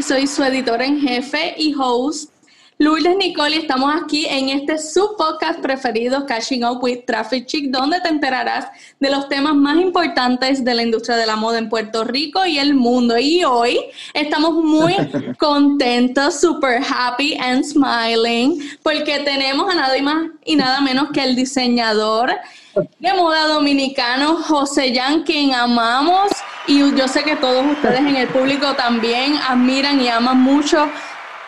soy su editora en jefe y host Lourdes Nicole y estamos aquí en este subpodcast preferido Catching Up with Traffic Chick, donde te enterarás de los temas más importantes de la industria de la moda en Puerto Rico y el mundo. Y hoy estamos muy contentos, super happy and smiling, porque tenemos a nada más y nada menos que el diseñador de moda dominicano, José Jan, quien amamos y yo sé que todos ustedes en el público también admiran y aman mucho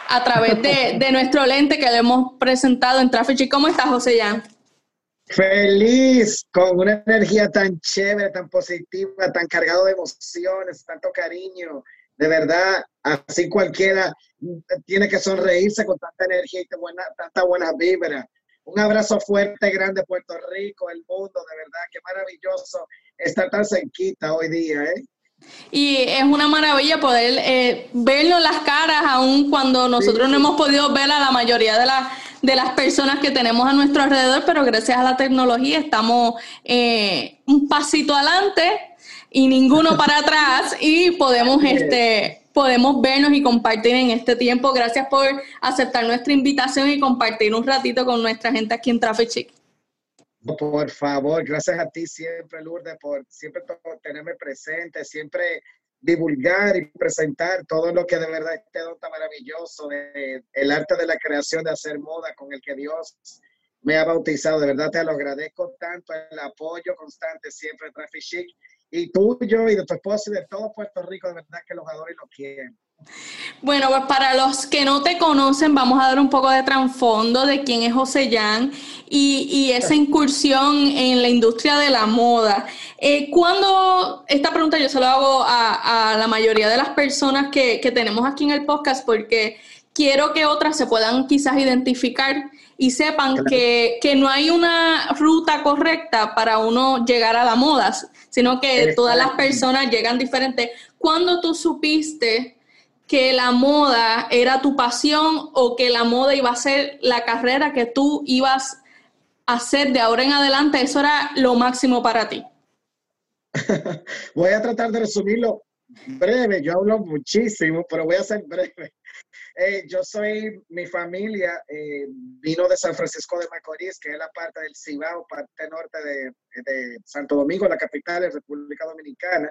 a través de, nuestro lente que le hemos presentado en Traffic. ¿Cómo estás, José Jan? Feliz, con una energía tan chévere, tan positiva, tan cargado de emociones, tanto cariño. De verdad, así cualquiera tiene que sonreírse con tanta energía y buena, tanta buena vibra. Un abrazo fuerte, grande, Puerto Rico, el mundo, de verdad, qué maravilloso estar tan cerquita hoy día, ¿eh? Y es una maravilla poder eh, verlo las caras, aun cuando nosotros no hemos podido ver a la mayoría de, las de las personas que tenemos a nuestro alrededor, pero gracias a la tecnología estamos eh, un pasito adelante y ninguno para atrás y podemos este podemos vernos y compartir en este tiempo. Gracias por aceptar nuestra invitación y compartir un ratito con nuestra gente aquí en Traffic Chic. Por favor, gracias a ti siempre, Lourdes, por siempre tenerme presente, siempre divulgar y presentar todo lo que de verdad este don tan maravilloso, de, el arte de la creación, de hacer moda con el que Dios me ha bautizado. De verdad te lo agradezco tanto, el apoyo constante siempre Traffic Chic y tuyo y de tu esposo y de todo Puerto Rico, de verdad que los adoro y los quiero. Bueno, pues para los que no te conocen, vamos a dar un poco de trasfondo de quién es José Jan y, esa incursión en la industria de la moda. Eh, cuando, esta pregunta yo se la hago a, la mayoría de las personas que, tenemos aquí en el podcast porque quiero que otras se puedan quizás identificar y sepan que, que, no hay una ruta correcta para uno llegar a la moda, sino que todas las personas llegan diferentes. ¿Cuándo tú supiste que la moda era tu pasión o que la moda iba a ser la carrera que tú ibas a hacer de ahora en adelante, eso era lo máximo para ti. voy a tratar de resumirlo breve, yo hablo muchísimo, pero voy a ser breve. Eh, yo soy, mi familia eh, vino de San Francisco de Macorís, que es la parte del Cibao, parte norte de, de Santo Domingo, la capital de República Dominicana,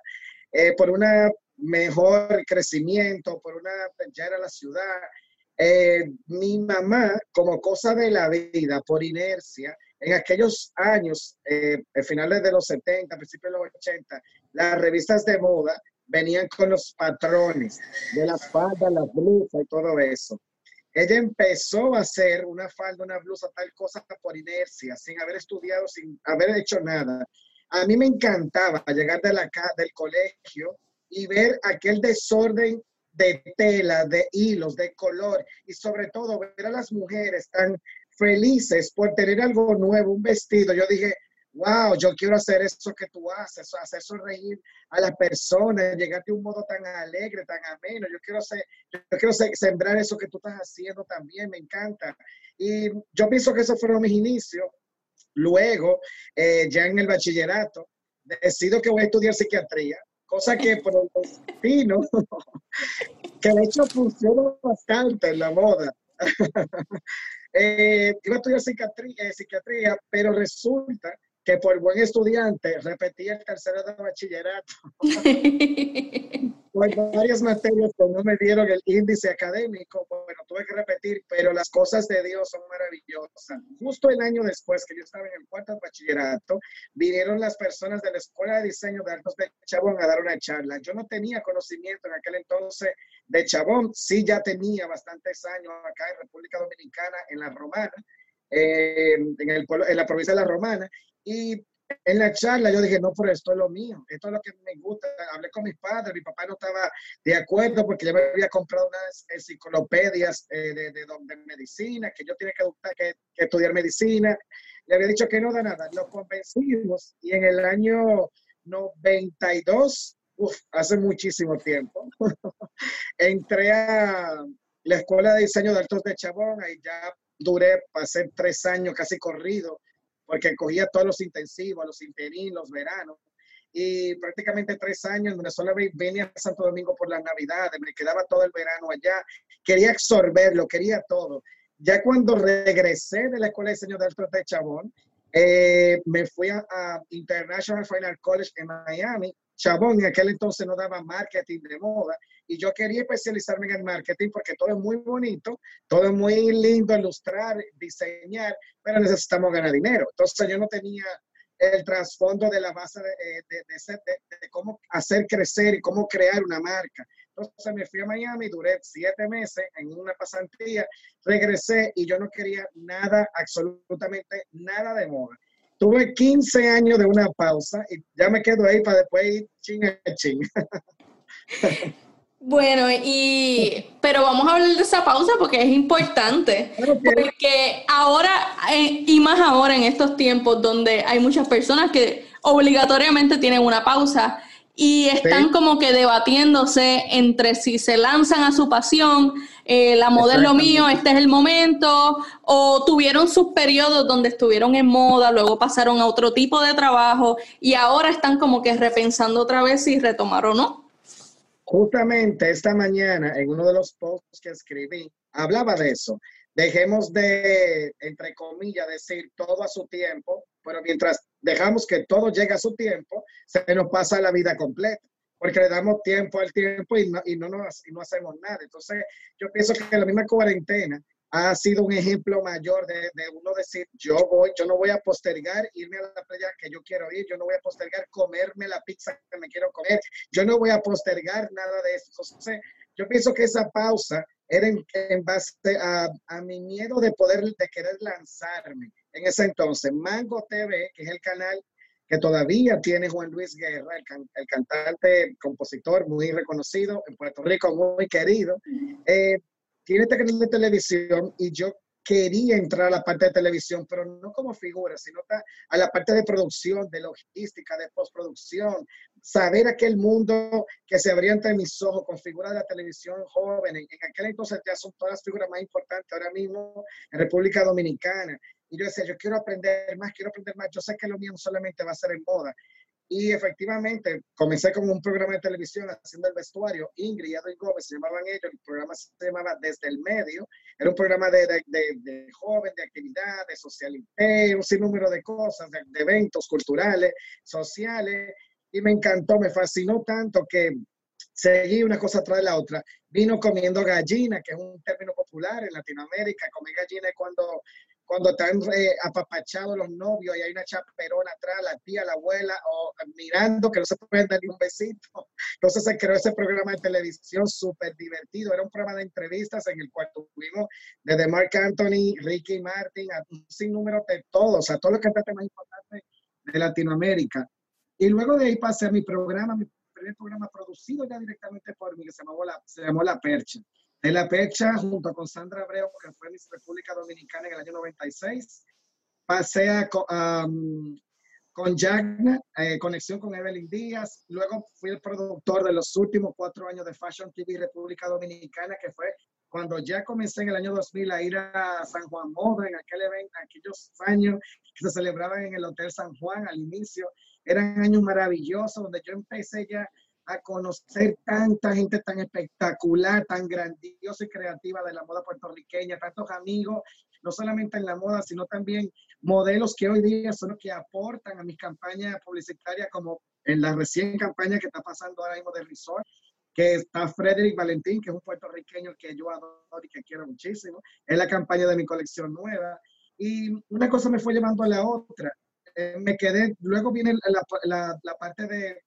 eh, por una mejor crecimiento, por una, ya era la ciudad. Eh, mi mamá, como cosa de la vida, por inercia, en aquellos años, eh, finales de los 70, principios de los 80, las revistas de moda venían con los patrones de la falda, la blusa y todo eso. Ella empezó a hacer una falda, una blusa, tal cosa por inercia, sin haber estudiado, sin haber hecho nada. A mí me encantaba llegar de la, del colegio y ver aquel desorden de tela, de hilos, de color y sobre todo ver a las mujeres tan felices por tener algo nuevo, un vestido. Yo dije, wow, yo quiero hacer eso que tú haces, hacer sonreír a las personas, llegar de un modo tan alegre, tan ameno. Yo quiero, hacer, yo quiero sembrar eso que tú estás haciendo también, me encanta. Y yo pienso que esos fueron mis inicios. Luego, eh, ya en el bachillerato, decido que voy a estudiar psiquiatría cosa que por el destino, que de hecho funciona bastante en la moda. eh, iba a estudiar psiquiatría, eh, psiquiatría, pero resulta que por buen estudiante repetí el tercero de bachillerato. Por varias materias que no me dieron el índice académico, bueno, tuve que repetir, pero las cosas de Dios son maravillosas. Justo el año después que yo estaba en el cuarto de bachillerato, vinieron las personas de la Escuela de Diseño de Altos de Chabón a dar una charla. Yo no tenía conocimiento en aquel entonces de Chabón, sí ya tenía bastantes años acá en República Dominicana, en la Romana, eh, en, el, en la provincia de la Romana, y en la charla yo dije, no, pero esto es lo mío, esto es lo que me gusta. Hablé con mis padres, mi papá no estaba de acuerdo porque ya me había comprado unas enciclopedias eh, de, de, medicina, que yo tenía que, estudiar medicina. Le había dicho que no da nada. Lo convencimos y en el año 92, uf, hace muchísimo tiempo, entré a la Escuela de Diseño de Altos de Chabón, ahí ya duré, pasé tres años casi corrido porque cogía todos los intensivos, los interinos, los veranos. y prácticamente tres años en Venezuela venía a Santo Domingo por las Navidades, me quedaba todo el verano allá, quería absorberlo, quería todo. Ya cuando regresé de la Escuela de Diseño de Arte de Chabón, eh, me fui a, International Final College en Miami. Chabón en aquel entonces no daba marketing de moda y yo quería especializarme en el marketing porque todo es muy bonito, todo es muy lindo, ilustrar, diseñar, pero necesitamos ganar dinero. Entonces yo no tenía el trasfondo de la base de, de, cómo hacer crecer y cómo crear una marca. Entonces me fui a Miami, duré siete meses en una pasantía, regresé y yo no quería nada, absolutamente nada de moda. Tuve 15 años de una pausa y ya me quedo ahí para después ir ching a ching. Bueno, y pero vamos a hablar de esa pausa porque es importante. Porque ahora, eh, y más ahora en estos tiempos donde hay muchas personas que obligatoriamente tienen una pausa y están como que debatiéndose entre si se lanzan a su pasión, eh, la moda es lo mío, este es el momento, o tuvieron sus periodos donde estuvieron en moda, luego pasaron a otro tipo de trabajo y ahora están como que repensando otra vez si retomar o no. Justamente esta mañana, en uno de los posts que escribí, hablaba de eso. Dejemos de, entre comillas, decir todo a su tiempo, pero mientras dejamos que todo llegue a su tiempo, se nos pasa la vida completa, porque le damos tiempo al tiempo y no, y no, y no hacemos nada. Entonces, yo pienso que la misma cuarentena ha sido un ejemplo mayor de, de, uno decir, yo voy, yo no voy a postergar irme a la playa que yo quiero ir, yo no voy a postergar comerme la pizza que me quiero comer, yo no voy a postergar nada de eso. Entonces, yo pienso que esa pausa era en, base a, a, mi miedo de poder, de querer lanzarme. En ese entonces, Mango TV, que es el canal que todavía tiene Juan Luis Guerra, el, el cantante, compositor muy reconocido en Puerto Rico, muy querido, eh, tiene este canal de televisión y yo quería entrar a la parte de televisión, pero no como figura, sino a la parte de producción, de logística, de postproducción, saber aquel mundo que se abría ante mis ojos con figuras de la televisión joven. En, aquel entonces ya son todas las figuras más importantes ahora mismo en República Dominicana. Y yo decía, yo quiero aprender más, quiero aprender más. Yo sé que lo mío solamente va a ser en moda. Y efectivamente, comencé con un programa de televisión haciendo el vestuario. Ingrid y Adolfo Gómez se llamaban ellos. El programa se llamaba Desde el Medio. Era un programa de, de, de, joven, de actividad, de socialité, un sinnúmero de cosas, de, eventos culturales, sociales. Y me encantó, me fascinó tanto que seguí una cosa tras la otra. Vino comiendo gallina, que es un término popular en Latinoamérica. Comer gallina es cuando cuando están eh, apapachados los novios y hay una chaperona atrás, la tía, la abuela, o mirando que no se pueden dar ni un besito. Entonces se creó ese programa de televisión súper divertido. Era un programa de entrevistas en el cual tuvimos desde Mark Anthony, Ricky Martin, a un sinnúmero de todos, a todos los cantantes más importantes de Latinoamérica. Y luego de ahí pasé a mi programa, mi primer programa producido ya directamente por mí, que se llamó La, se llamó la Percha. En la fecha, junto con Sandra Abreu, que fue Miss República Dominicana en el año 96, pasé a, con Jagna, eh, conexión con Evelyn Díaz. Luego fui el productor de los últimos cuatro años de Fashion TV República Dominicana, que fue cuando ya comencé en el año 2000 a ir a San Juan Moda, en aquel evento, aquellos años que se celebraban en el Hotel San Juan al inicio. Eran años maravillosos donde yo empecé ya a conocer tanta gente tan espectacular, tan grandiosa y creativa de la moda puertorriqueña, tantos amigos, no solamente en la moda, sino también modelos que hoy día son los que aportan a mis campañas publicitarias, como en la recién campaña que está pasando ahora mismo de Resort, que está Frederick Valentín, que es un puertorriqueño que yo adoro y que quiero muchísimo. Es la campaña de mi colección nueva. Y una cosa me fue llevando a la otra. Eh, me quedé, luego viene la, la, la parte de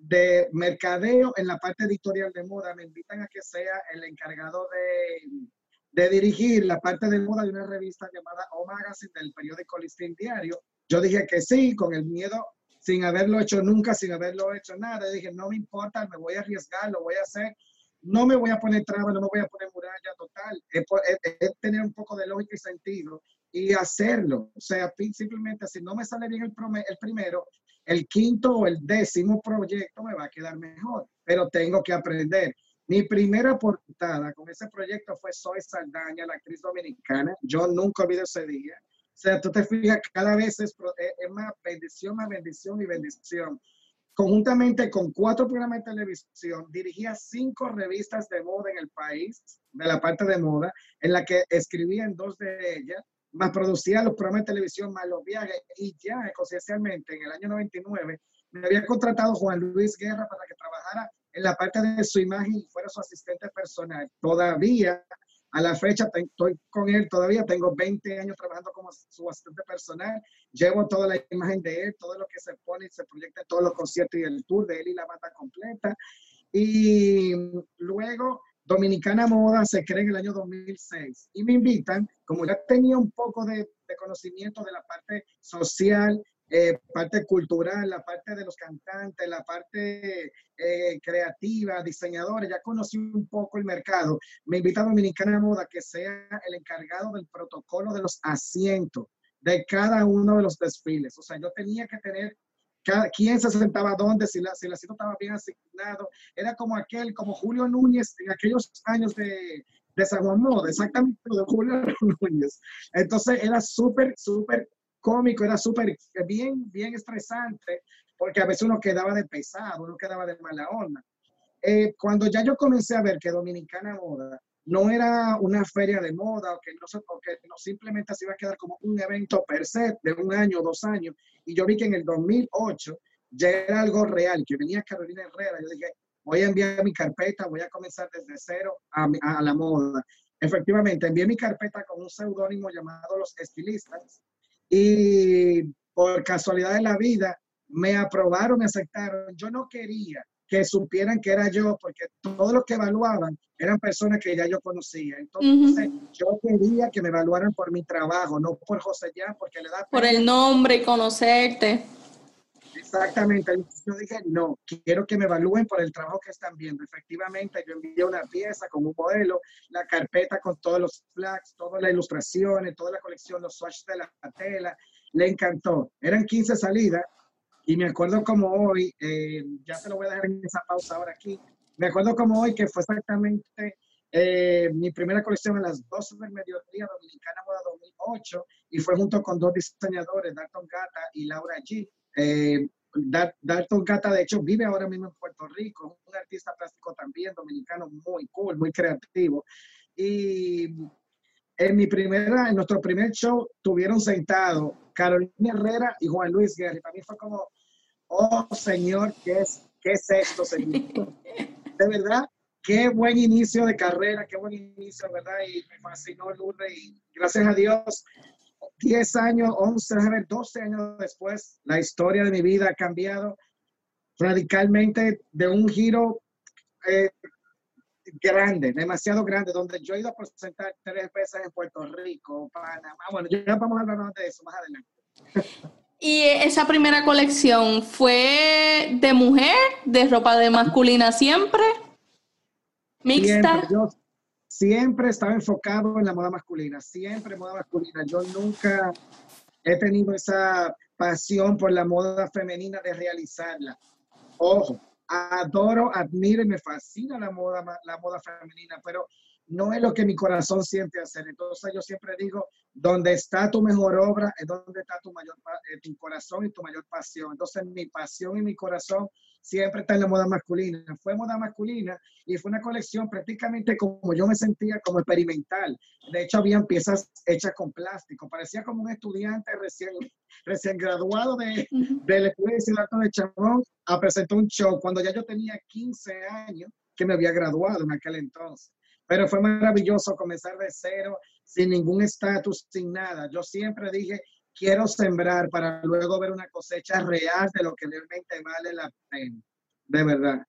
de mercadeo en la parte editorial de moda. Me invitan a que sea el encargado de, de dirigir la parte de moda de una revista llamada O Magazine del periódico Listín Diario. Yo dije que sí, con el miedo, sin haberlo hecho nunca, sin haberlo hecho nada. dije, no me importa, me voy a arriesgar, lo voy a hacer. No me voy a poner traba, no me voy a poner muralla total. Es, tener un poco de lógica y sentido y hacerlo. O sea, simplemente si no me sale bien el, el primero, el quinto o el décimo proyecto me va a quedar mejor, pero tengo que aprender. Mi primera portada con ese proyecto fue Soy Saldaña, la actriz dominicana. Yo nunca olvido ese día. O sea, tú te fijas, cada vez es, es más bendición, más bendición y bendición. conjuntamente con cuatro programas de televisión, dirigía cinco revistas de moda en el país, de la parte de moda, en la que escribía en dos de ellas, más producía los programas de televisión, más los viajes, y ya conciencialmente en el año 99 me había contratado Juan Luis Guerra para que trabajara en la parte de su imagen y fuera su asistente personal. Todavía, a la fecha, estoy con él, todavía tengo 20 años trabajando como su asistente personal. Llevo toda la imagen de él, todo lo que se pone y se proyecta, todos los conciertos y el tour de él y la banda completa. Y luego Dominicana Moda se crea en el año 2006 y me invitan, como ya tenía un poco de, de conocimiento de la parte social eh, parte cultural, la parte de los cantantes, la parte eh, creativa, diseñadores, ya conocí un poco el mercado. Me invita a Dominicana Moda que sea el encargado del protocolo de los asientos de cada uno de los desfiles. O sea, yo tenía que tener quién se sentaba dónde, si, la, si estaba bien asignado. Era como aquel, como Julio Núñez en aquellos años de, de San Juan Moda, exactamente de Julio Núñez. Entonces era súper, súper cómico, era súper bien, bien estresante, porque a veces uno quedaba de pesado, uno quedaba de mala onda. Eh, cuando ya yo comencé a ver que Dominicana Moda no era una feria de moda o que no, o que no simplemente se iba a quedar como un evento per se de un año, dos años, y yo vi que en el 2008 ya era algo real, que venía Carolina Herrera, yo dije, voy a enviar mi carpeta, voy a comenzar desde cero a, a la moda. Efectivamente, envié mi carpeta con un seudónimo llamado Los Estilistas, y por casualidad de la vida me aprobaron, me aceptaron. Yo no quería que supieran que era yo, porque todos los que evaluaban eran personas que ya yo conocía. Entonces, yo quería que me evaluaran por mi trabajo, no por José ya, porque le da... Por el nombre y conocerte. Exactamente. Yo dije, no, quiero que me evalúen por el trabajo que están viendo. Efectivamente, yo envié una pieza con un modelo, la carpeta con todos los flags, todas las ilustraciones, toda la colección, los swatches de la tela. Le encantó. Eran 15 salidas y me acuerdo como hoy, eh, ya se lo voy a dejar en esa pausa ahora aquí, me acuerdo como hoy que fue exactamente eh, mi primera colección a las 12 del mediodía, Dominicana Moda 2008, y fue junto con dos diseñadores, Dalton Gata y Laura G. Eh, Dalton Gata, de hecho, vive ahora mismo en Puerto Rico, un artista plástico también, dominicano, muy cool, muy creativo. Y en mi primera, en nuestro primer show, tuvieron sentado Carolina Herrera y Juan Luis Guerra. Y para mí fue como, oh Señor, ¿qué es, qué es esto, Señor? De verdad, qué buen inicio de carrera, qué buen inicio, ¿verdad? Y me fascinó Lourdes y gracias a Dios 10 años, 11, 12 años después, la historia de mi vida ha cambiado radicalmente de un giro eh, grande, demasiado grande, donde yo he ido a presentar tres veces en Puerto Rico, Panamá. Bueno, ya vamos a hablar de eso más adelante. ¿Y esa primera colección fue de mujer, de ropa de masculina siempre? ¿Mixta? siempre estaba enfocado en la moda masculina, siempre moda masculina. Yo nunca he tenido esa pasión por la moda femenina de realizarla. Ojo, adoro, admiro y me fascina la moda, la moda femenina, pero no es lo que mi corazón siente hacer. Entonces yo siempre digo, donde está tu mejor obra es donde está tu mayor eh, tu corazón y tu mayor pasión. Entonces mi pasión y mi corazón siempre está en la moda masculina. Fue moda masculina y fue una colección prácticamente como yo me sentía como experimental. De hecho habían piezas hechas con plástico. Parecía como un estudiante recién, recién graduado de, de la Escuela de de Chamón a presentar un show cuando ya yo tenía 15 años que me había graduado en aquel entonces. Pero fue maravilloso comenzar de cero, sin ningún estatus, sin nada. Yo siempre dije, quiero sembrar para luego ver una cosecha real de lo que realmente vale la pena. De verdad.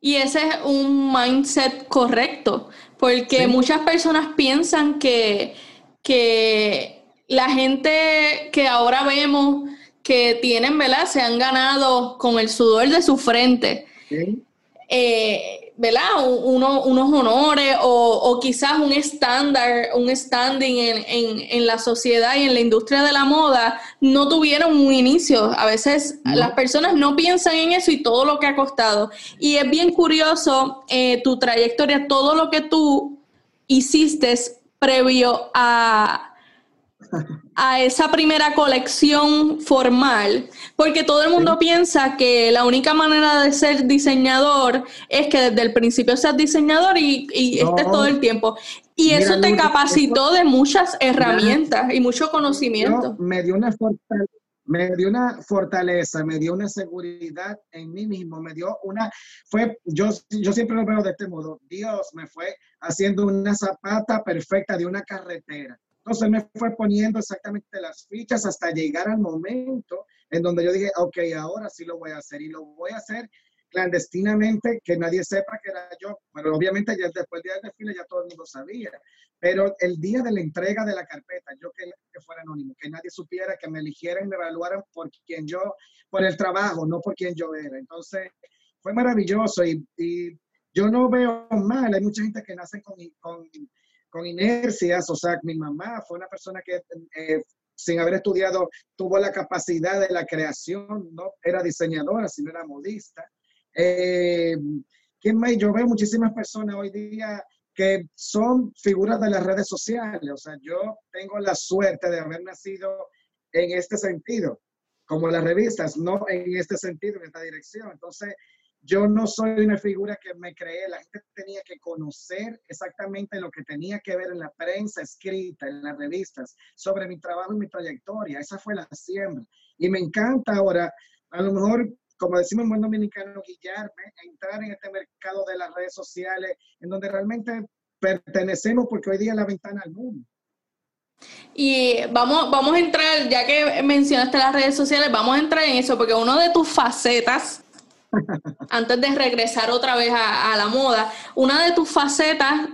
Y ese es un mindset correcto, porque muchas personas piensan que, que la gente que ahora vemos que tienen, ¿verdad? Se han ganado con el sudor de su frente. ¿Sí? Eh, ¿verdad? unos honores o, quizás un estándar, un standing en, la sociedad y en la industria de la moda, no tuvieron un inicio. A veces las personas no piensan en eso y todo lo que ha costado. Y es bien curioso eh, tu trayectoria, todo lo que tú hiciste previo a, a esa primera colección formal, porque todo el mundo piensa que la única manera de ser diseñador es que desde el principio seas diseñador y, estés todo el tiempo. Y eso te capacitó de muchas herramientas y mucho conocimiento. Me dio una me dio una fortaleza, me dio una seguridad en mí mismo, me dio una, fue, yo, yo siempre lo veo de este modo, Dios me fue haciendo una zapata perfecta de una carretera. Entonces me fue poniendo exactamente las fichas hasta llegar al momento en donde yo dije, ok, ahora sí lo voy a hacer y lo voy a hacer clandestinamente, que nadie sepa que era yo. Pero obviamente ya después del día del desfile ya todo el mundo sabía. Pero el día de la entrega de la carpeta, yo quería que fuera anónimo, que nadie supiera, que me eligieran me evaluaran por quien yo, por el trabajo, no por quien yo era. Entonces, fue maravilloso y, y yo no veo mal. Hay mucha gente que nace con, con, con inercias. O sea, mi mamá fue una persona que eh, sin haber estudiado tuvo la capacidad de la creación, no era diseñadora, sino era modista. Eh, ¿Quién más? Yo veo muchísimas personas hoy día que son figuras de las redes sociales. O sea, yo tengo la suerte de haber nacido en este sentido, como las revistas, no en este sentido, en esta dirección. Entonces, yo no soy una figura que me creé, la gente tenía que conocer exactamente lo que tenía que ver en la prensa escrita, en las revistas, sobre mi trabajo y mi trayectoria. Esa fue la siembra. Y me encanta ahora, a lo mejor como decimos en buen dominicano, guillarme, entrar en este mercado de las redes sociales, en donde realmente pertenecemos, porque hoy día es la ventana al mundo. Y vamos, vamos a entrar, ya que mencionaste las redes sociales, vamos a entrar en eso, porque uno de tus facetas, antes de regresar otra vez a, la moda, una de tus facetas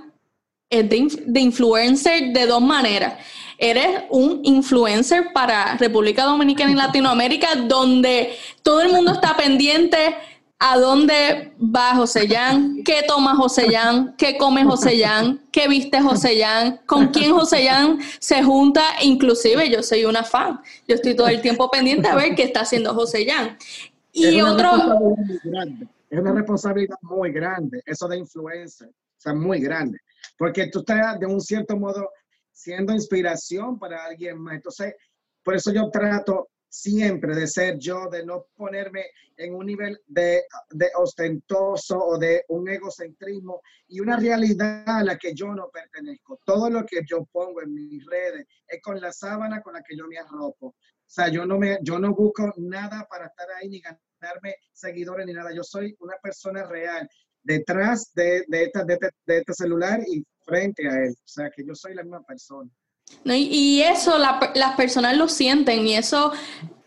es de influencer de dos maneras. Eres un influencer para República Dominicana y Latinoamérica, donde todo el mundo está pendiente a dónde va José Jan, qué toma José Jan, qué come José Jan, qué viste José Jan, con quién José Jan se junta, inclusive yo soy una fan, yo estoy todo el tiempo pendiente a ver qué está haciendo José Jan. Y es otro... Es una responsabilidad muy grande, eso de influencer, o sea, muy grande, porque tú estás de un cierto modo siendo inspiración para alguien más. Entonces, por eso yo trato siempre de ser yo, de no ponerme en un nivel de, de, ostentoso o de un egocentrismo y una realidad a la que yo no pertenezco. Todo lo que yo pongo en mis redes es con la sábana con la que yo me arropo. O sea, yo no, me, yo no busco nada para estar ahí ni ganarme seguidores ni nada. Yo soy una persona real detrás de, de, esta, de, este, de este celular y frente a él. O sea, que yo soy la misma persona. y, eso las personas lo sienten y eso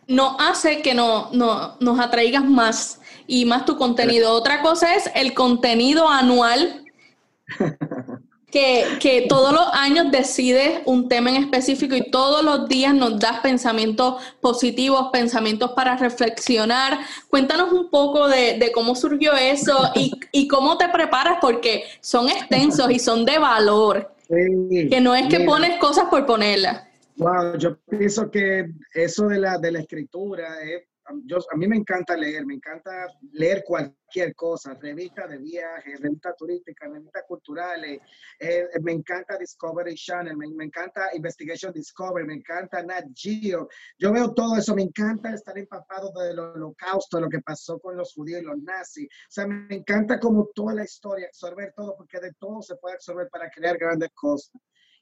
nos hace que no, no, nos atraigas más y más tu contenido. Otra cosa es el contenido anual que, que, todos los años decides un tema en específico y todos los días nos das pensamientos positivos, pensamientos para reflexionar. Cuéntanos un poco de, cómo surgió eso y, y, cómo te preparas porque son extensos y son de valor. que no es que pones cosas por ponerlas. Wow, yo pienso que eso de la, de la escritura es yo, a mí me encanta leer, me encanta leer cualquier cosa, revistas de viajes, revistas turísticas, revistas culturales, eh, me encanta Discovery Channel, me, me, encanta Investigation Discovery, me encanta Nat Geo, yo veo todo eso, me encanta estar empapado del holocausto, lo que pasó con los judíos y los nazis, o sea, me encanta como toda la historia, absorber todo, porque de todo se puede absorber para crear grandes cosas.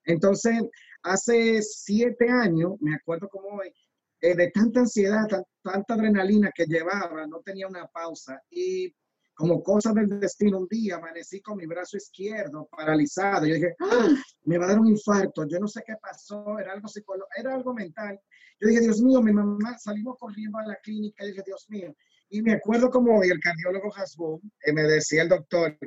Entonces, hace siete años, me acuerdo como hoy, eh, de tanta ansiedad, tanta adrenalina que llevaba, no tenía una pausa. Y como cosa del destino, un día amanecí con mi brazo izquierdo paralizado. Yo dije, ¡Ah! me va a dar un infarto. Yo no sé qué pasó, era algo psicológico, era algo mental. Yo dije, Dios mío, mi mamá, salimos corriendo a la clínica y dije, Dios mío. Y me acuerdo como hoy el cardiólogo Hasbun eh, me decía el doctor,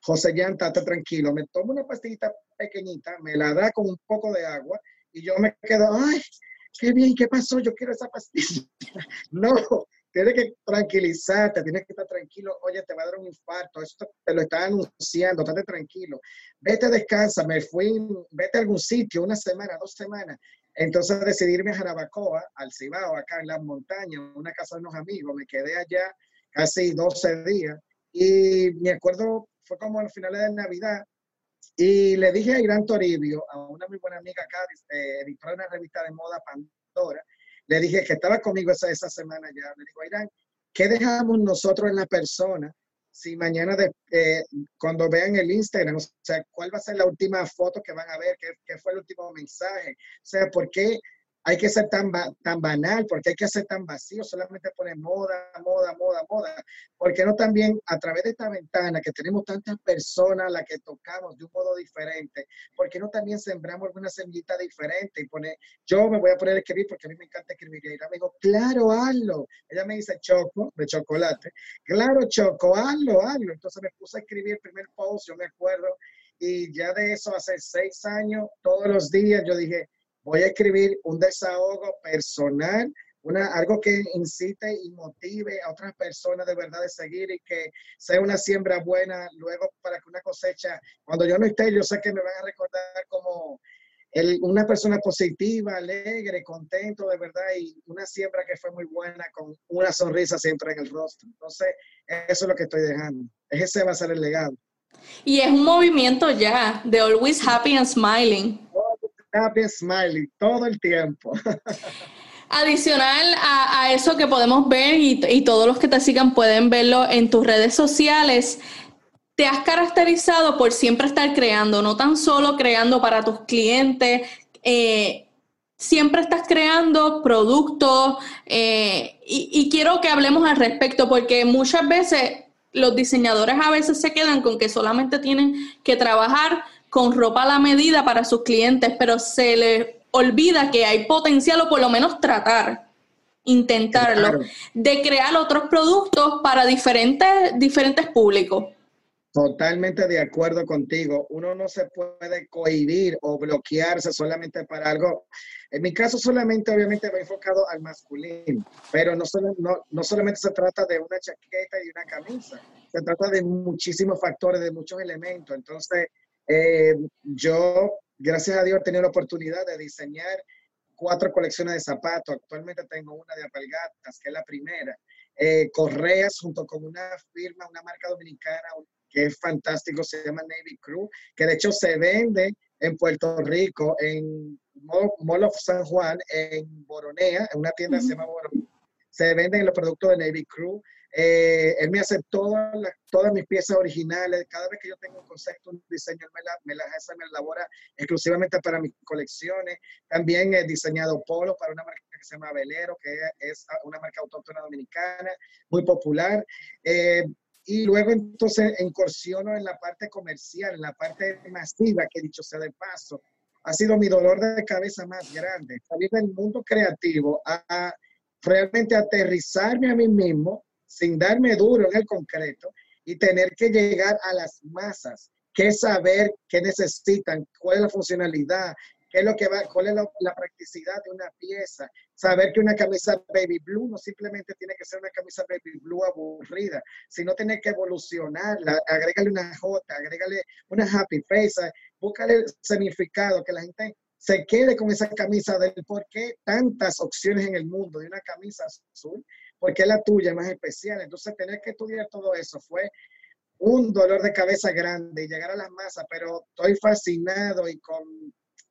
José Jan, estate tranquilo, me tomo una pastillita pequeñita, me la da con un poco de agua y yo me quedo, ay, qué bien, ¿qué pasó? Yo quiero esa pastilla. no, tienes que tranquilizarte, tienes que estar tranquilo. Oye, te va a dar un infarto, esto te lo está anunciando, estate tranquilo. Vete, descansa, me fui, vete a algún sitio, una semana, dos semanas. Entonces decidí irme a Jarabacoa, al Cibao, acá en las montañas, una casa de unos amigos. Me quedé allá casi 12 días y me acuerdo, fue como al final de Navidad, Y le dije a Irán Toribio, a una muy buena amiga acá, eh, editora de una revista de moda Pandora, le dije que estaba conmigo esa, esa semana ya. Le digo, Irán, ¿qué dejamos nosotros en la persona si mañana, eh, cuando vean el Instagram, o sea, cuál va a ser la última foto que van a ver, qué, qué fue el último mensaje? O sea, ¿por qué hay que ser tan, tan banal, porque hay que ser tan vacío, solamente poner moda, moda, moda, moda. porque no también a través de esta ventana que tenemos tantas personas a las que tocamos de un modo diferente, porque no también sembramos alguna semillita diferente y pone, yo me voy a poner a escribir porque a mí me encanta escribir. Y ella me dijo, claro, hazlo. Ella me dice choco, de chocolate. Claro, choco, hazlo, hazlo. Entonces me puse a escribir el primer post, yo me acuerdo, y ya de eso hace seis años, todos los días yo dije, voy a escribir un desahogo personal, una, algo que incite y motive a otras personas de verdad de seguir y que sea una siembra buena luego para que una cosecha, cuando yo no esté, yo sé que me van a recordar como el, una persona positiva, alegre, contento de verdad y una siembra que fue muy buena con una sonrisa siempre en el rostro. Entonces, eso es lo que estoy dejando. Ese va a ser el legado. Y es un movimiento ya de always happy and smiling happy smiley todo el tiempo. Adicional a, eso que podemos ver y, todos los que te sigan pueden verlo en tus redes sociales, te has caracterizado por siempre estar creando, no tan solo creando para tus clientes, eh, siempre estás creando productos eh, y, y, quiero que hablemos al respecto porque muchas veces los diseñadores a veces se quedan con que solamente tienen que trabajar con ropa a la medida para sus clientes, pero se les olvida que hay potencial o por lo menos tratar, intentarlo, de crear otros productos para diferentes, diferentes públicos. Totalmente de acuerdo contigo. Uno no se puede cohibir o bloquearse solamente para algo. En mi caso solamente obviamente va enfocado al masculino, pero no, solo, no, no solamente se trata de una chaqueta y una camisa, se trata de muchísimos factores, de muchos elementos. Entonces, eh, yo, gracias a Dios, he tenido la oportunidad de diseñar cuatro colecciones de zapatos. Actualmente tengo una de apalgatas, que es la primera. Eh, correas junto con una firma, una marca dominicana que es fantástico, se llama Navy Crew, que de hecho se vende en Puerto Rico, en Mall of San Juan, en Boronea, en una tienda que se llama Boronea. Se venden los productos de Navy Crew. Eh, él me hace todas, todas mis piezas originales. Cada vez que yo tengo un concepto, un diseño, él me, la, me las hace, me elabora exclusivamente para mis colecciones. También he diseñado polos para una marca que se llama Velero, que es una marca autóctona dominicana, muy popular. Eh, y luego entonces incursiono en la parte comercial, en la parte masiva, que dicho sea de paso, ha sido mi dolor de cabeza más grande. Salir del mundo creativo a realmente aterrizarme a mí mismo sin darme duro en el concreto y tener que llegar a las masas, qué saber, qué necesitan, cuál es la funcionalidad, qué es lo que va, cuál es la, practicidad de una pieza, saber que una camisa baby blue no simplemente tiene que ser una camisa baby blue aburrida, sino tiene que evolucionarla, agrégale una J, agrégale una happy face, búscale el significado, que la gente se quede con esa camisa del por qué tantas opciones en el mundo de una camisa azul porque la tuya más especial. Entonces, tener que estudiar todo eso fue un dolor de cabeza grande y llegar a las masas, pero estoy fascinado y con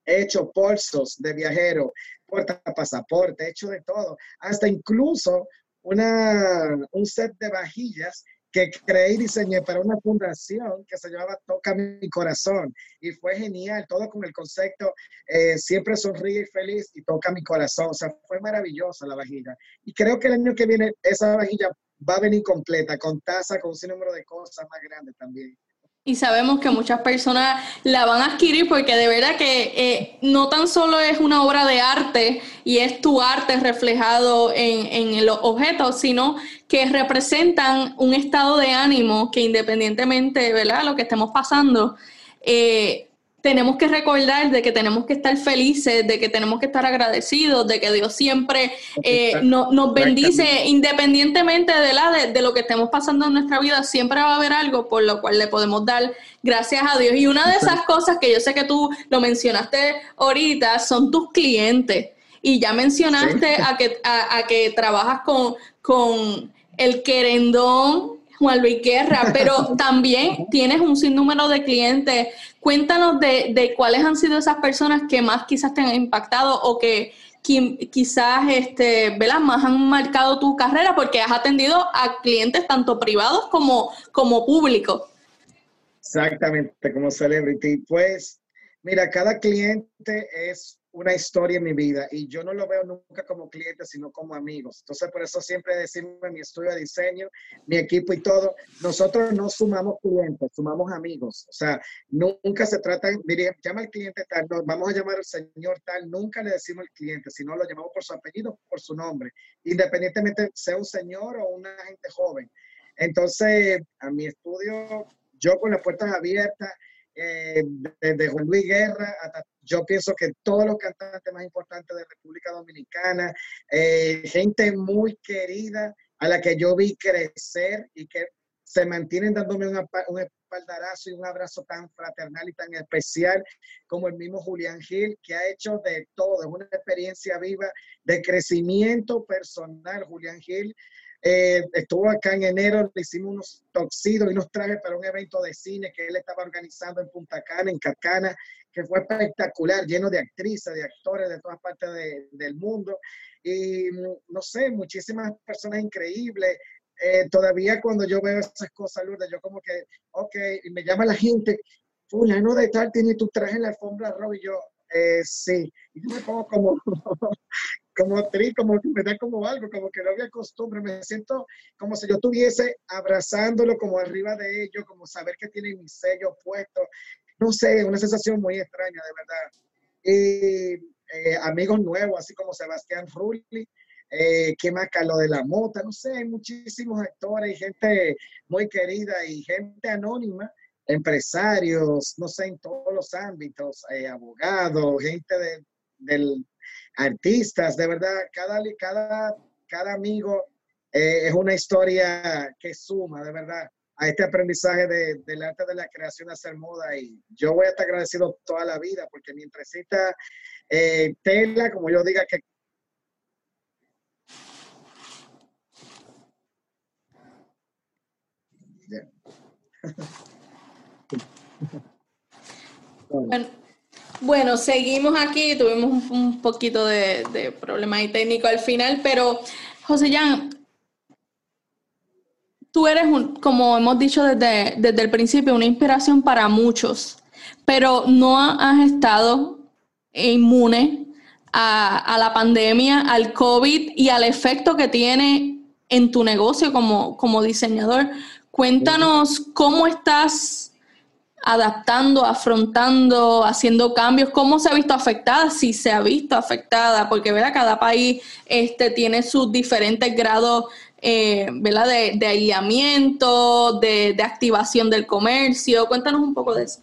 hecho bolsos de viajero, puerta pasaporte, hecho de todo, hasta incluso una, un set de vajillas que creé y diseñé para una fundación que se llamaba Toca mi corazón. Y fue genial, todo con el concepto, eh, siempre sonríe y feliz y toca mi corazón. O sea, fue maravillosa la vajilla. Y creo que el año que viene esa vajilla va a venir completa, con taza, con un número de cosas más grandes también y sabemos que muchas personas la van a adquirir porque de verdad que eh, no tan solo es una obra de arte y es tu arte reflejado en, en los objetos, sino que representan un estado de ánimo que independientemente, ¿verdad?, lo que estemos pasando, eh, tenemos que recordar de que tenemos que estar felices, de que tenemos que estar agradecidos, de que Dios siempre eh, nos bendice independientemente de, la, de, lo que estemos pasando en nuestra vida, siempre va a haber algo por lo cual le podemos dar gracias a Dios. Y una de esas cosas que yo sé que tú lo mencionaste ahorita son tus clientes. Y ya mencionaste a, que, a, que trabajas con, con el querendón Juan Luis Guerra, pero también tienes un sinnúmero de clientes. Cuéntanos de, de, cuáles han sido esas personas que más quizás te han impactado o que quizás este, más han marcado tu carrera porque has atendido a clientes tanto privados como, como públicos. Exactamente, como celebrity. Pues, mira, cada cliente es una historia en mi vida y yo no lo veo nunca como cliente, sino como amigos. Entonces, por eso siempre decimos en mi estudio de diseño, mi equipo y todo, nosotros no sumamos clientes, sumamos amigos. O sea, nunca se trata, diría, llama al cliente tal, no, vamos a llamar al señor tal, nunca le decimos al cliente, sino lo llamamos por su apellido, por su nombre, independientemente sea un señor o una gente joven. Entonces, a mi estudio, yo con las puertas abiertas, eh, desde Juan Luis Guerra hasta yo pienso que todos los cantantes más importantes de República Dominicana, eh, gente muy querida a la que yo vi crecer y que se mantienen dándome un espaldarazo y un abrazo tan fraternal y tan especial como el mismo Julián Gil, que ha hecho de todo, es una experiencia viva de crecimiento personal. Julián Gil eh, estuvo acá en enero, le hicimos unos toxidos y unos trajes para un evento de cine que él estaba organizando en Punta Cana, en Cacana, que fue espectacular, lleno de actrices, de actores de todas partes del mundo. Y no sé, muchísimas personas increíbles. Eh, todavía cuando yo veo esas cosas, Lourdes, yo como que, ok, y me llama la gente, fulano de tal tiene tu traje en la alfombra roja y yo, eh, sí. Y yo me pongo como, como actriz, como me da como algo, como que no había costumbre, me siento como si yo estuviese abrazándolo como arriba de ellos, como saber que tiene mi sello puesto, no sé, una sensación muy extraña, de verdad. Y eh, amigos nuevos, así como Sebastián Rulli, eh, que más lo de la mota, no sé, hay muchísimos actores y gente muy querida y gente anónima, empresarios, no sé, en todos los ámbitos, eh, abogados, gente de, del artistas, de verdad, cada, cada, cada amigo eh, es una historia que suma, de verdad, a este aprendizaje de, del arte de la creación de hacer moda. Y yo voy a estar agradecido toda la vida porque mientras esta eh, tela, como yo diga que... seguimos aquí, tuvimos un, poquito de, de, problema ahí técnico al final, pero José Jan, tú eres, un, como hemos dicho desde, desde el principio, una inspiración para muchos, pero no has estado inmune a, a, la pandemia, al COVID y al efecto que tiene en tu negocio como, como diseñador. Cuéntanos cómo estás adaptando, afrontando, haciendo cambios? ¿Cómo se ha visto afectada? Si se ha visto afectada, porque ¿verdad? cada país este, tiene sus diferentes grados eh. De, de aislamiento, de, de, activación del comercio. Cuéntanos un poco de eso.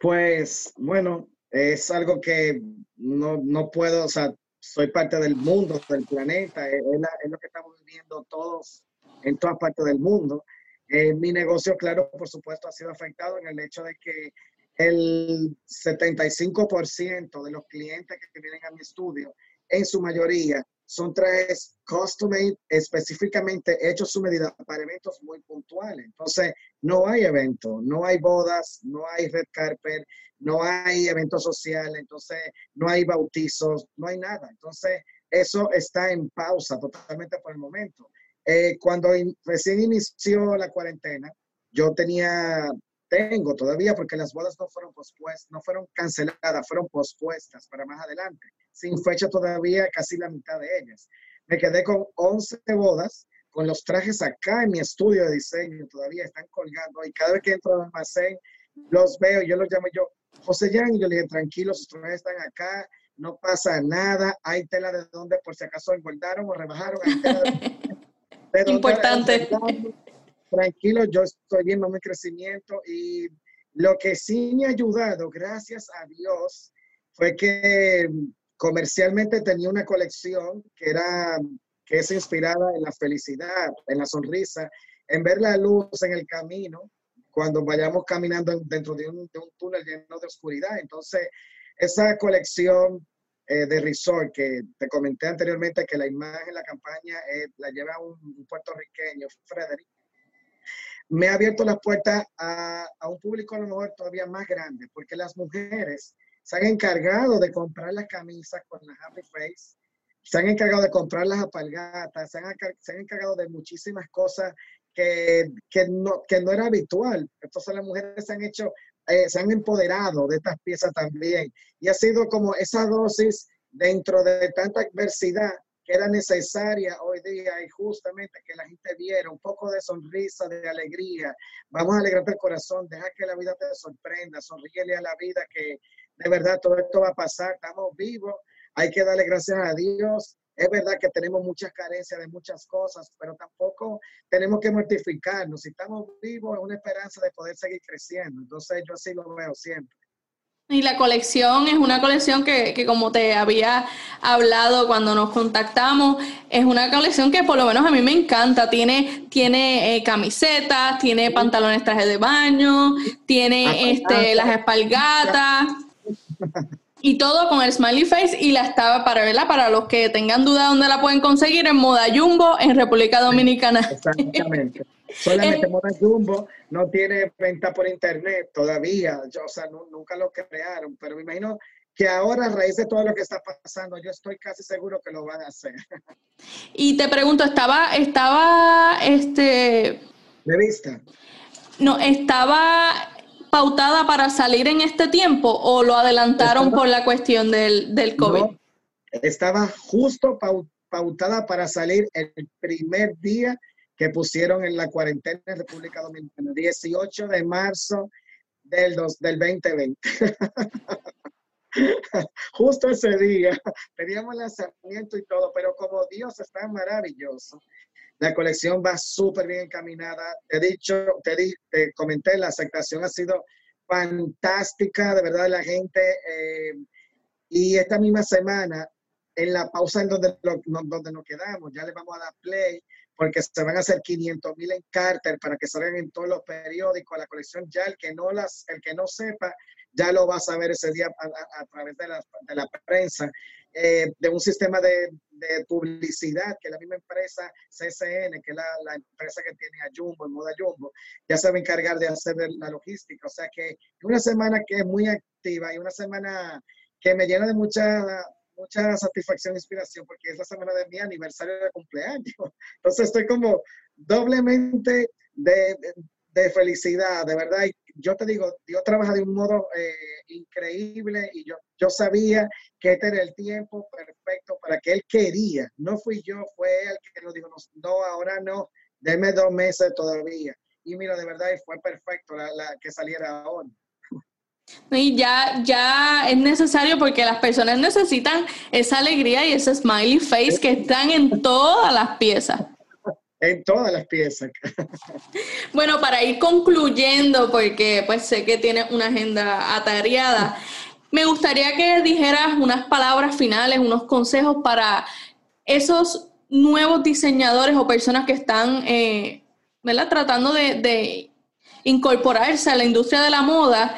Pues bueno, es algo que no, no puedo, o sea, soy parte del mundo, del planeta, es lo que estamos viviendo todos en todas partes del mundo. Eh, mi negocio, claro, por supuesto, ha sido afectado en el hecho de que el 75% de los clientes que vienen a mi estudio, en su mayoría, son trajes custom made, específicamente hechos su medida para eventos muy puntuales. Entonces, no hay evento, no hay bodas, no hay red carpet, no hay eventos sociales, entonces no hay bautizos, no hay nada. Entonces, eso está en pausa totalmente por el momento. Eh, cuando recién inició la cuarentena, yo tenía, tengo todavía, porque las bodas no fueron pospuestas, no fueron canceladas, fueron pospuestas para más adelante, sin fecha todavía, casi la mitad de ellas. Me quedé con 11 bodas, con los trajes acá en mi estudio de diseño, todavía están colgando, y cada vez que entro al almacén, los veo, yo los llamo yo, José Jan, y yo le dije, tranquilos, sus trajes están acá, no pasa nada, hay tela de donde por si acaso engordaron o rebajaron, hay tela de Importante. Tranquilo, yo estoy viendo mi crecimiento y lo que sí me ha ayudado, gracias a Dios, fue que comercialmente tenía una colección que era que es inspirada en la felicidad, en la sonrisa, en ver la luz en el camino cuando vayamos caminando dentro de un, de un túnel lleno de oscuridad. Entonces, esa colección eh, de resort que te comenté anteriormente que la imagen, la campaña eh, la lleva un, puertorriqueño, Frederick. me ha abierto las puertas a, a, un público a lo mejor todavía más grande, porque las mujeres se han encargado de comprar las camisas con la Happy Face, se han encargado de comprar las apalgatas, se han, se han encargado de muchísimas cosas que, que, no, que no era habitual. Entonces las mujeres se han hecho, eh, se han empoderado de estas piezas también. Y ha sido como esa dosis dentro de tanta adversidad que era necesaria hoy día y justamente que la gente viera un poco de sonrisa, de alegría. Vamos a alegrarte el corazón, deja que la vida te sorprenda, sonríele a la vida que de verdad todo esto va a pasar, estamos vivos, hay que darle gracias a Dios. Es verdad que tenemos muchas carencias de muchas cosas, pero tampoco tenemos que mortificarnos. Si estamos vivos, es una esperanza de poder seguir creciendo. Entonces yo así lo veo siempre. Y la colección es una colección que, que, como te había hablado cuando nos contactamos, es una colección que por lo menos a mí me encanta. Tiene, tiene eh, camisetas, tiene pantalones trajes de baño, tiene este, las espalgatas. Y todo con el smiley face y la estaba para verla para los que tengan duda dónde la pueden conseguir en Moda Jumbo en República Dominicana. Exactamente. Solamente Moda Jumbo no tiene venta por internet todavía, yo, o sea, nunca lo crearon, pero me imagino que ahora a raíz de todo lo que está pasando, yo estoy casi seguro que lo van a hacer. Y te pregunto, estaba, estaba, este... De vista. No, estaba pautada para salir en este tiempo o lo adelantaron por la cuestión del, del COVID? estaba justo pautada para salir el primer día que pusieron en la cuarentena en República Dominicana, 18 de marzo del, dos, del 2020. Justo ese día teníamos lanzamiento y todo, pero como Dios está maravilloso, la colección va súper bien encaminada. Te he dicho, te, di, te comenté, la aceptación ha sido fantástica, de verdad, la gente. Eh, y esta misma semana, en la pausa en donde, donde nos quedamos, ya le vamos a dar play porque se van a hacer 500 mil en Carter para que salgan en todos los periódicos, la colección ya, el que no, las, el que no sepa, ya lo va a saber ese día a, través de la, de la prensa, eh, de un sistema de, de, publicidad que la misma empresa CCN, que es la, la, empresa que tiene a Jumbo, en moda Jumbo, ya se va a encargar de hacer la logística. O sea que una semana que es muy activa y una semana que me llena de mucha mucha satisfacción e inspiración porque es la semana de mi aniversario de cumpleaños. Entonces estoy como doblemente de, de, felicidad, de verdad. Y yo te digo, Dios trabaja de un modo eh, increíble y yo, yo sabía que este era el tiempo perfecto para que Él quería. No fui yo, fue Él que nos dijo, no, ahora no, deme dos meses todavía. Y mira, de verdad, fue perfecto la, la que saliera ahora. Y ya, ya es necesario porque las personas necesitan esa alegría y ese smiley face que están en todas las piezas. En todas las piezas. Bueno, para ir concluyendo, porque pues sé que tienes una agenda atareada, me gustaría que dijeras unas palabras finales, unos consejos para esos nuevos diseñadores o personas que están eh, tratando de, de incorporarse a la industria de la moda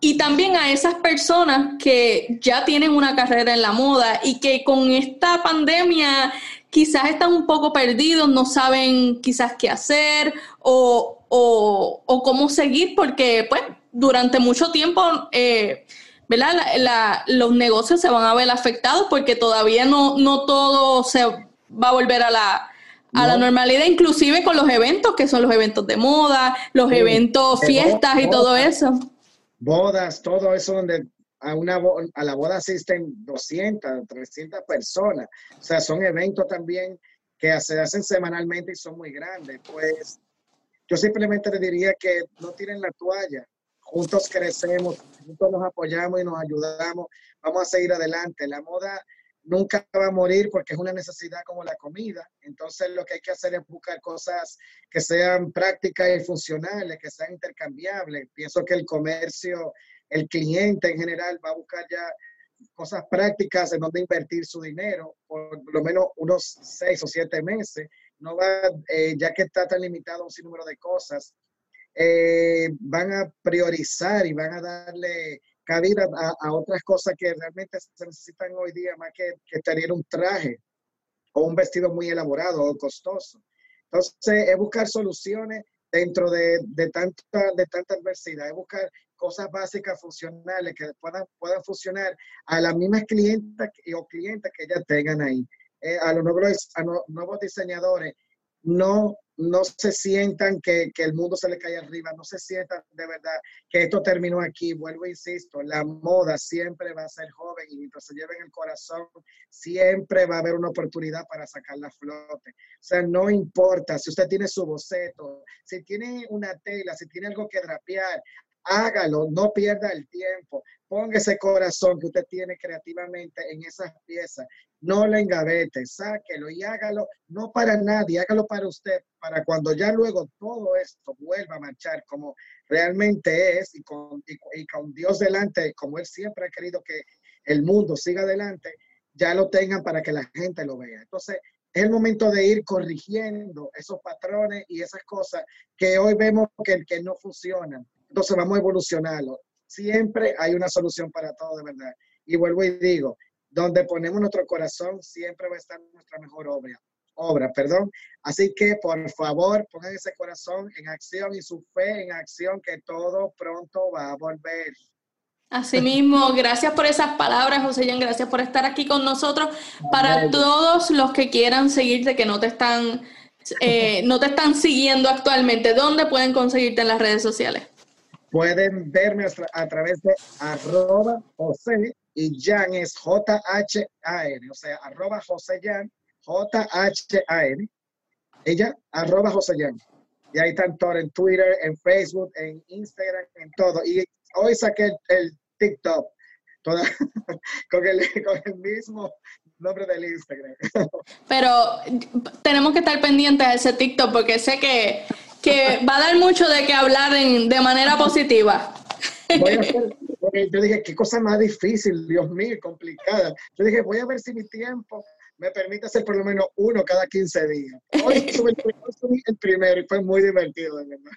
y también a esas personas que ya tienen una carrera en la moda y que con esta pandemia quizás están un poco perdidos, no saben quizás qué hacer o, o, cómo seguir, porque pues durante mucho tiempo, eh, ¿verdad? los negocios se van a ver afectados porque todavía no, no todo se va a volver a la, a la normalidad, inclusive con los eventos, que son los eventos de moda, los eventos, fiestas y todo eso. Bodas, todo eso donde a, una, a la boda asisten 200, 300 personas. O sea, son eventos también que se hacen semanalmente y son muy grandes. Pues yo simplemente le diría que no tiren la toalla. Juntos crecemos, juntos nos apoyamos y nos ayudamos. Vamos a seguir adelante. La moda nunca va a morir porque es una necesidad como la comida. Entonces lo que hay que hacer es buscar cosas que sean prácticas y funcionales, que sean intercambiables. Pienso que el comercio, el cliente en general va a buscar ya cosas prácticas en donde invertir su dinero por lo menos unos seis o siete meses. No va, eh, ya que está tan limitado un sinnúmero de cosas, eh, van a priorizar y van a darle cabida a, otras cosas que realmente se necesitan hoy día más que, que tener un traje o un vestido muy elaborado o costoso. Entonces, es buscar soluciones dentro de, de, tanta, de tanta adversidad, es buscar cosas básicas funcionales que puedan, puedan funcionar a las mismas clientas o clientes que ellas tengan ahí. Eh, a los nuevos, a los nuevos diseñadores, no, no se sientan que, que, el mundo se le cae arriba, no se sientan de verdad que esto terminó aquí. Vuelvo e insisto, la moda siempre va a ser joven y mientras se lleven el corazón, siempre va a haber una oportunidad para sacar la flote. O sea, no importa si usted tiene su boceto, si tiene una tela, si tiene algo que drapear, hágalo, no pierda el tiempo, ponga ese corazón que usted tiene creativamente en esas piezas, no le engavete, sáquelo y hágalo, no para nadie, hágalo para usted, para cuando ya luego todo esto vuelva a marchar como realmente es y con, y, con Dios delante, como Él siempre ha querido que el mundo siga adelante, ya lo tengan para que la gente lo vea. Entonces, es el momento de ir corrigiendo esos patrones y esas cosas que hoy vemos que, que no funcionan entonces vamos a evolucionarlo. Siempre hay una solución para todo, de verdad. Y vuelvo y digo, donde ponemos nuestro corazón, siempre va a estar nuestra mejor obra. Obra, perdón. Así que por favor, pongan ese corazón en acción y su fe en acción, que todo pronto va a volver. Asimismo, gracias por esas palabras, José Jan, gracias por estar aquí con nosotros. Para todos los que quieran seguirte, que no te están, eh, no te están siguiendo actualmente, ¿dónde pueden conseguirte en las redes sociales? Pueden verme a, través de arroba José y Jan es J-H-A-N, o sea, arroba José Jan, J-H-A-N. Ella, arroba José Jan. Y ahí están todos en Twitter, en Facebook, en Instagram, en todo. Y hoy saqué el, TikTok con, el, con el mismo nombre del Instagram. Pero tenemos que estar pendientes de ese TikTok porque sé que que va a dar mucho de qué hablar de manera positiva. yo dije, qué cosa más difícil, Dios mío, complicada. Yo dije, voy a ver si mi tiempo me permite hacer por lo menos uno cada 15 días. Hoy subí el, primero y fue muy divertido, de verdad.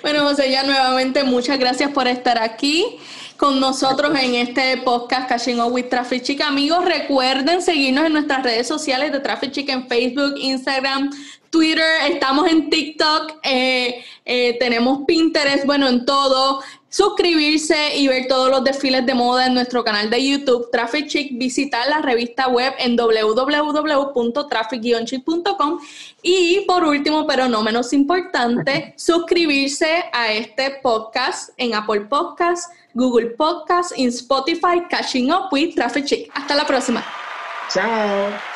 Bueno, José, ya nuevamente muchas gracias por estar aquí con nosotros en este podcast Cashing Up with Traffic Chic. Amigos, recuerden seguirnos en nuestras redes sociales de Traffic Chic en Facebook, Instagram, Twitter, estamos en TikTok, eh, eh, tenemos Pinterest, bueno, en todo. Suscribirse y ver todos los desfiles de moda en nuestro canal de YouTube, Traffic Chic, visitar la revista web en www.traffic-chic.com y por último, pero no menos importante, suscribirse a este podcast en Apple Podcasts, Google Podcasts, en Spotify, Catching Up with Traffic Chic. Hasta la próxima. Chao.